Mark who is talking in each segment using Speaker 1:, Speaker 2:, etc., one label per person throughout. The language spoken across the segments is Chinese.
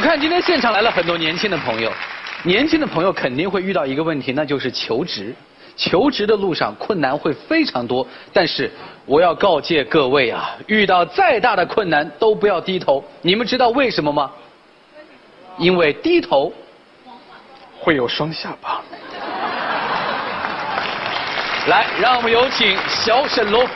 Speaker 1: 看今天现场来了很多年轻的朋友，年轻的朋友肯定会遇到一个问题，那就是求职。求职的路上困难会非常多，但是我要告诫各位啊，遇到再大的困难都不要低头。你们知道为什么吗？因为低头会有双下巴。来，让我们有请小沈龙。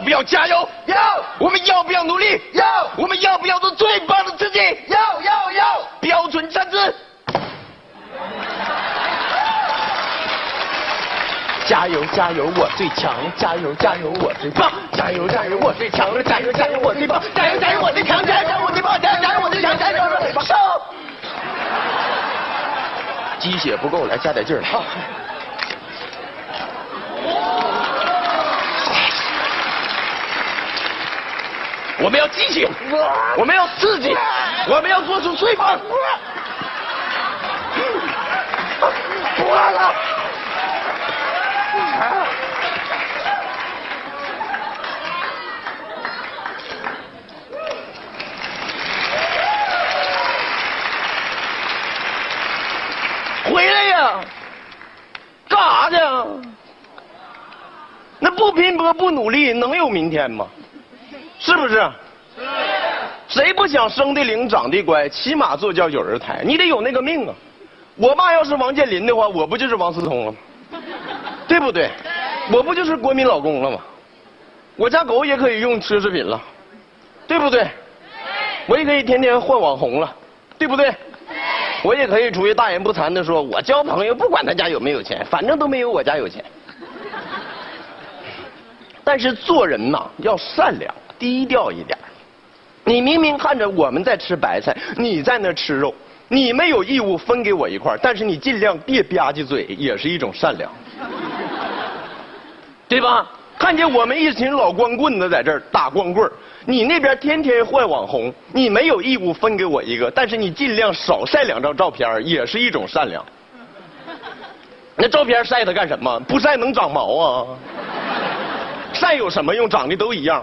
Speaker 2: 要不要加油？
Speaker 3: 要！
Speaker 2: 我们要不要努力？
Speaker 3: 要！
Speaker 2: 我们要不要做最棒的自己？
Speaker 3: 要要要！
Speaker 2: 标准站姿。
Speaker 3: 加油加油，我最强！加油加油，我最棒！加油加油，我最强！加油加油，我最棒！加油加油，我最强！加油加油，我最棒！加油加油，我最强！加油加油，我最棒！上！
Speaker 2: 鸡血不够，来加点劲儿。我们要激情，我们要刺激，我们要做出最棒。
Speaker 3: 不玩了。
Speaker 2: 回来呀！干啥去？那不拼搏不努力，能有明天吗？是不是？是。谁不想生的灵，长得乖，起码坐轿有人抬？你得有那个命啊！我爸要是王健林的话，我不就是王思聪了吗？对不对？我不就是国民老公了吗？我家狗也可以用奢侈品了，对不对？我也可以天天换网红了，对不对？我也可以出去大言不惭的说，我交朋友不管他家有没有钱，反正都没有我家有钱。但是做人呐，要善良。低调一点，你明明看着我们在吃白菜，你在那吃肉，你没有义务分给我一块但是你尽量别吧唧嘴，也是一种善良，对吧？看见我们一群老光棍子在这儿打光棍你那边天天换网红，你没有义务分给我一个，但是你尽量少晒两张照片，也是一种善良。那照片晒它干什么？不晒能长毛啊？晒有什么用？长得都一样。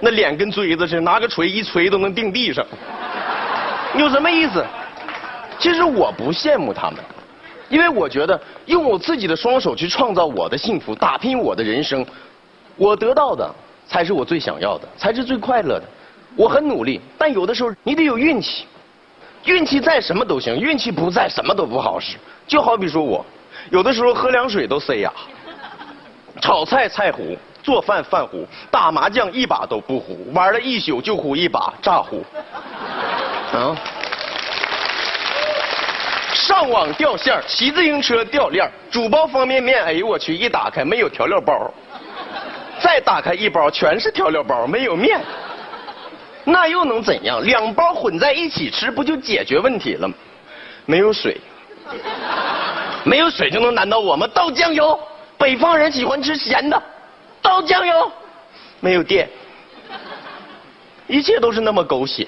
Speaker 2: 那脸跟锥子似的，拿个锤一锤都能钉地上，有什么意思？其实我不羡慕他们，因为我觉得用我自己的双手去创造我的幸福，打拼我的人生，我得到的才是我最想要的，才是最快乐的。我很努力，但有的时候你得有运气，运气在什么都行，运气不在什么都不好使。就好比说我，有的时候喝凉水都塞牙，炒菜菜糊。做饭犯糊，打麻将一把都不糊，玩了一宿就糊一把，炸糊。啊！上网掉线骑自行车掉链煮包方便面，哎呦我去！一打开没有调料包，再打开一包全是调料包，没有面。那又能怎样？两包混在一起吃，不就解决问题了吗？没有水，没有水就能难倒我吗？倒酱油，北方人喜欢吃咸的。倒酱油，没有电，一切都是那么狗血。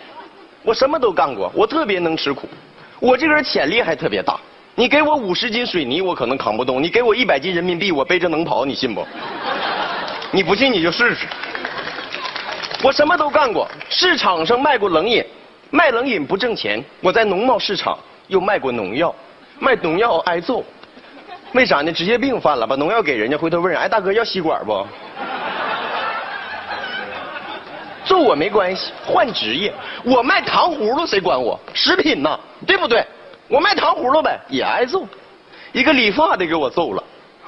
Speaker 2: 我什么都干过，我特别能吃苦，我这个人潜力还特别大。你给我五十斤水泥，我可能扛不动；你给我一百斤人民币，我背着能跑，你信不？你不信你就试试。我什么都干过，市场上卖过冷饮，卖冷饮不挣钱。我在农贸市场又卖过农药，卖农药挨揍。为啥呢？职业病犯了，把农药给人家，回头问人，哎，大哥要吸管不？揍我没关系，换职业，我卖糖葫芦，谁管我？食品呐，对不对？我卖糖葫芦呗，也挨揍。一个理发的给我揍了，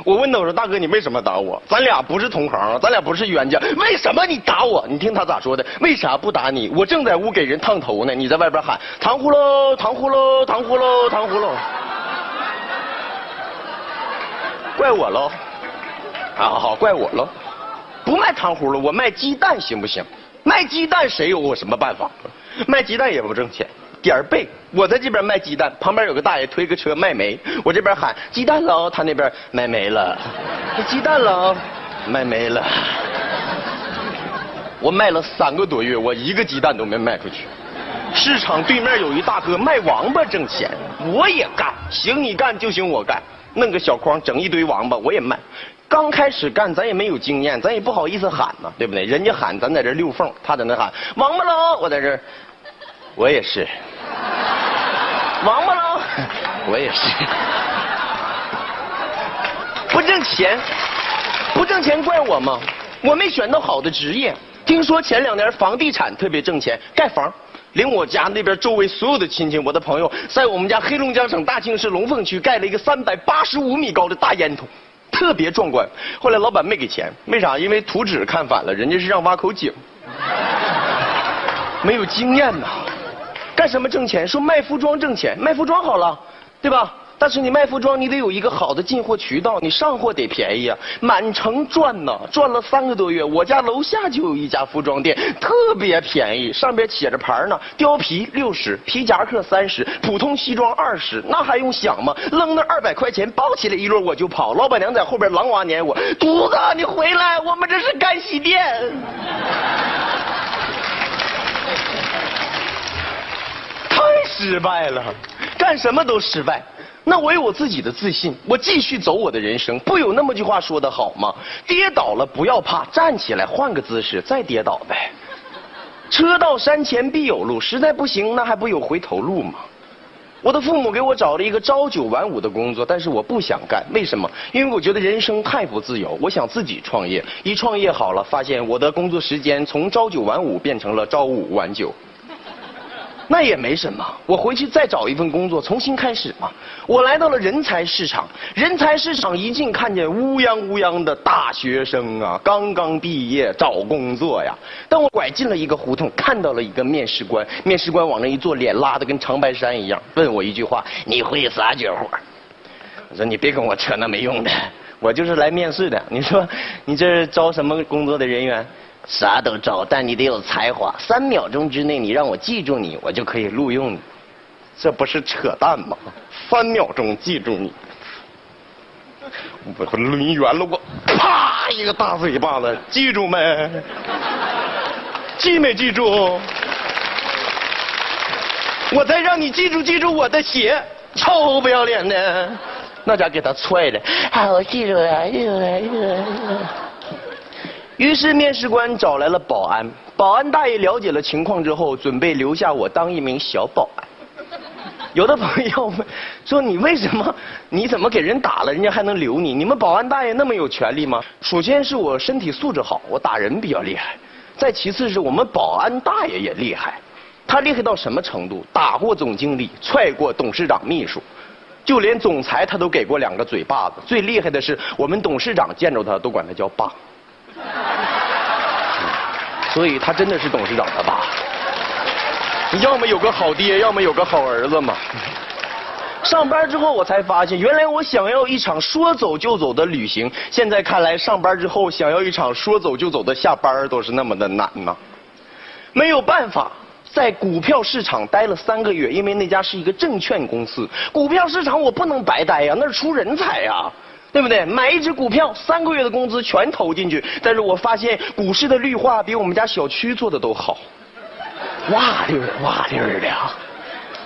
Speaker 2: 我问他我说大哥你为什么打我？咱俩不是同行，咱俩不是冤家，为什么你打我？你听他咋说的？为啥不打你？我正在屋给人烫头呢，你在外边喊糖葫芦，糖葫芦，糖葫芦，糖葫芦。怪我喽，啊好好怪我喽，不卖糖葫芦，我卖鸡蛋行不行？卖鸡蛋谁有我什么办法？卖鸡蛋也不挣钱，点儿背。我在这边卖鸡蛋，旁边有个大爷推个车卖煤，我这边喊鸡蛋喽，他那边卖煤了，鸡蛋喽，卖煤了。我卖了三个多月，我一个鸡蛋都没卖出去。市场对面有一大哥卖王八挣钱，我也干，行你干就行我干。弄个小筐整一堆王八，我也卖。刚开始干，咱也没有经验，咱也不好意思喊嘛，对不对？人家喊，咱在这溜缝，他在那喊王八喽，我在这，我也是，王八喽，我也是，不挣钱，不挣钱怪我吗？我没选到好的职业。听说前两年房地产特别挣钱，盖房。连我家那边周围所有的亲戚，我的朋友，在我们家黑龙江省大庆市龙凤区盖了一个三百八十五米高的大烟囱，特别壮观。后来老板没给钱，为啥？因为图纸看反了，人家是让挖口井。没有经验呐，干什么挣钱？说卖服装挣钱，卖服装好了，对吧？但是你卖服装，你得有一个好的进货渠道，你上货得便宜啊，满城转呢，转了三个多月，我家楼下就有一家服装店，特别便宜，上边写着牌呢，貂皮六十，皮夹克三十，普通西装二十，那还用想吗？扔那二百块钱，抱起来一摞我就跑，老板娘在后边狼哇撵我，犊子你回来，我们这是干洗店。太失败了，干什么都失败。那我有我自己的自信，我继续走我的人生。不有那么句话说的好吗？跌倒了不要怕，站起来换个姿势再跌倒呗。车到山前必有路，实在不行那还不有回头路吗？我的父母给我找了一个朝九晚五的工作，但是我不想干。为什么？因为我觉得人生太不自由，我想自己创业。一创业好了，发现我的工作时间从朝九晚五变成了朝五晚九。那也没什么，我回去再找一份工作，重新开始嘛。我来到了人才市场，人才市场一进，看见乌泱乌泱的大学生啊，刚刚毕业找工作呀。当我拐进了一个胡同，看到了一个面试官，面试官往那一坐，脸拉的跟长白山一样，问我一句话：“你会啥绝活？”我说：“你别跟我扯那没用的，我就是来面试的。你说，你这招什么工作的人员？”啥都招，但你得有才华。三秒钟之内，你让我记住你，我就可以录用你。这不是扯淡吗？三秒钟记住你，我抡圆了，我啪一个大嘴巴子，记住没？记没记住？我再让你记住记住我的鞋，臭不要脸的，那家给他踹的。好，我记住了，记住了，记住了。于是面试官找来了保安，保安大爷了解了情况之后，准备留下我当一名小保安。有的朋友问说：“你为什么？你怎么给人打了，人家还能留你？你们保安大爷那么有权利吗？”首先是我身体素质好，我打人比较厉害；再其次是我们保安大爷也厉害，他厉害到什么程度？打过总经理，踹过董事长秘书，就连总裁他都给过两个嘴巴子。最厉害的是，我们董事长见着他都管他叫爸。所以他真的是董事长的爸。要么有个好爹，要么有个好儿子嘛。上班之后我才发现，原来我想要一场说走就走的旅行，现在看来上班之后想要一场说走就走的下班都是那么的难呐。没有办法，在股票市场待了三个月，因为那家是一个证券公司，股票市场我不能白待呀，那是出人才呀。对不对？买一只股票，三个月的工资全投进去。但是我发现股市的绿化比我们家小区做的都好，哇溜哇溜的，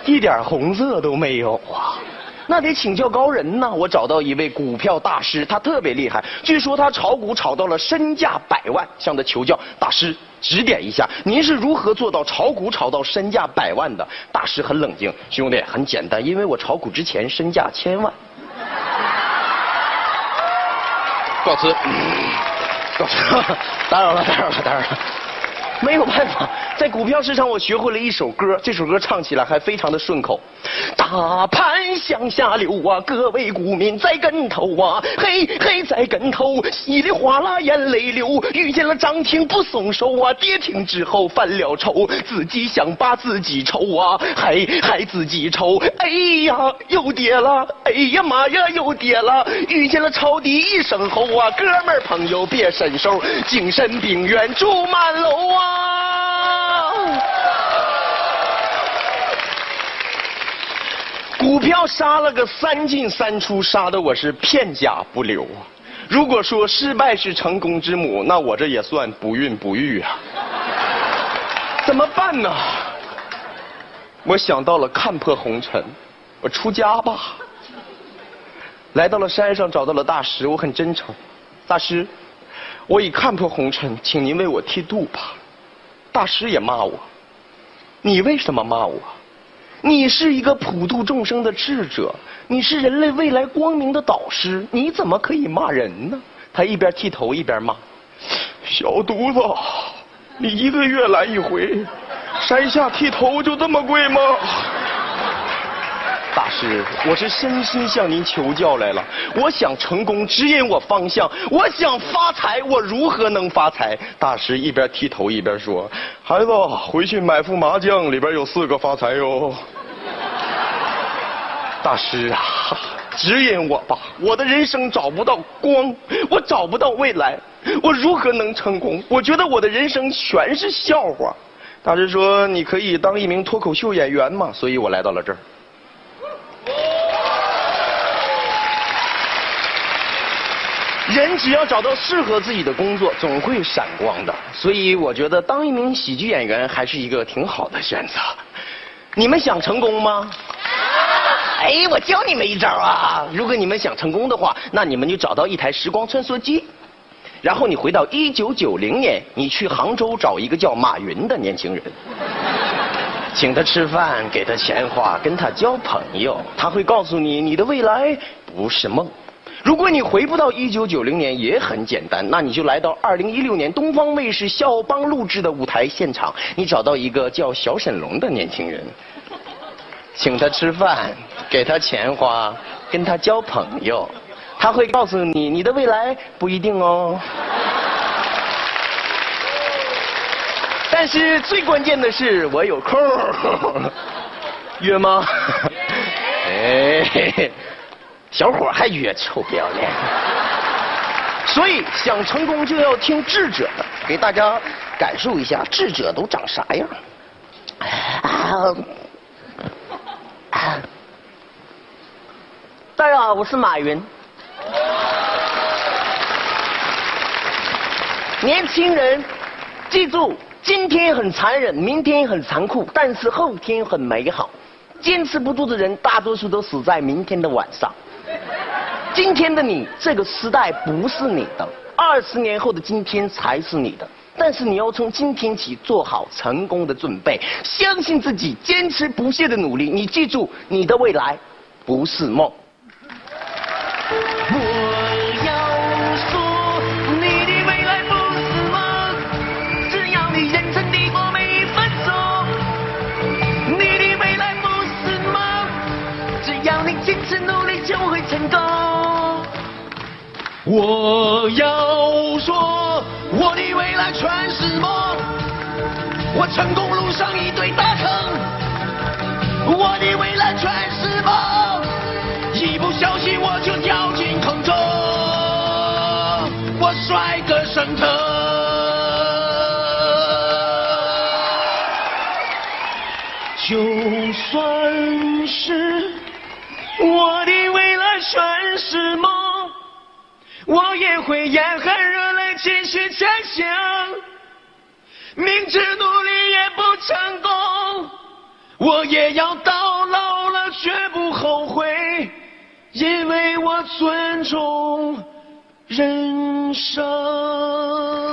Speaker 2: 一点红色都没有啊！那得请教高人呢。我找到一位股票大师，他特别厉害，据说他炒股炒到了身价百万，向他求教。大师指点一下，您是如何做到炒股炒到身价百万的？大师很冷静，兄弟，很简单，因为我炒股之前身价千万。告辞，告辞，打扰了，打扰了，打扰了。没有办法，在股票市场我学会了一首歌，这首歌唱起来还非常的顺口。大盘向下流啊，各位股民栽跟头啊，嘿嘿栽跟头，稀里哗啦眼泪流。遇见了涨停不松手啊，跌停之后犯了愁，自己想把自己抽啊，还还自己抽。哎呀，又跌了，哎呀妈呀，又跌了。遇见了抄底一声吼啊，哥们儿朋友别伸手，精神病院住满楼啊。股票杀了个三进三出，杀的我是片甲不留啊！如果说失败是成功之母，那我这也算不孕不育啊！怎么办呢？我想到了看破红尘，我出家吧。来到了山上，找到了大师，我很真诚。大师，我已看破红尘，请您为我剃度吧。大师也骂我，你为什么骂我？你是一个普度众生的智者，你是人类未来光明的导师，你怎么可以骂人呢？他一边剃头一边骂：“小犊子，你一个月来一回，山下剃头就这么贵吗？”大师，我是真心向您求教来了。我想成功，指引我方向。我想发财，我如何能发财？大师一边剃头一边说：“孩子，回去买副麻将，里边有四个发财哟。”大师啊，指引我吧！我的人生找不到光，我找不到未来，我如何能成功？我觉得我的人生全是笑话。大师说：“你可以当一名脱口秀演员嘛。”所以我来到了这儿。人只要找到适合自己的工作，总会闪光的。所以我觉得当一名喜剧演员还是一个挺好的选择。你们想成功吗？哎，我教你们一招啊！如果你们想成功的话，那你们就找到一台时光穿梭机，然后你回到一九九零年，你去杭州找一个叫马云的年轻人，请他吃饭，给他钱花，跟他交朋友，他会告诉你，你的未来不是梦。如果你回不到一九九零年，也很简单，那你就来到二零一六年东方卫视肖邦录制的舞台现场，你找到一个叫小沈龙的年轻人，请他吃饭，给他钱花，跟他交朋友，他会告诉你，你的未来不一定哦。但是最关键的是，我有空，约吗？哎。小伙还约臭不要脸，所以想成功就要听智者的，给大家感受一下智者都长啥样。大家好，我是马云。年轻人，记住，今天很残忍，明天很残酷，但是后天很美好。坚持不住的人，大多数都死在明天的晚上。今天的你，这个时代不是你的，二十年后的今天才是你的。但是你要从今天起做好成功的准备，相信自己，坚持不懈的努力。你记住，你的未来不是梦。
Speaker 3: 我要说，我的未来全是梦。我成功路上一堆大坑，我的未来全是梦。一不小心我就掉进坑中，我摔个生疼。就算是我的未来全是梦。我也会眼含热泪继续前行，明知努力也不成功，我也要到老了绝不后悔，因为我尊重人生。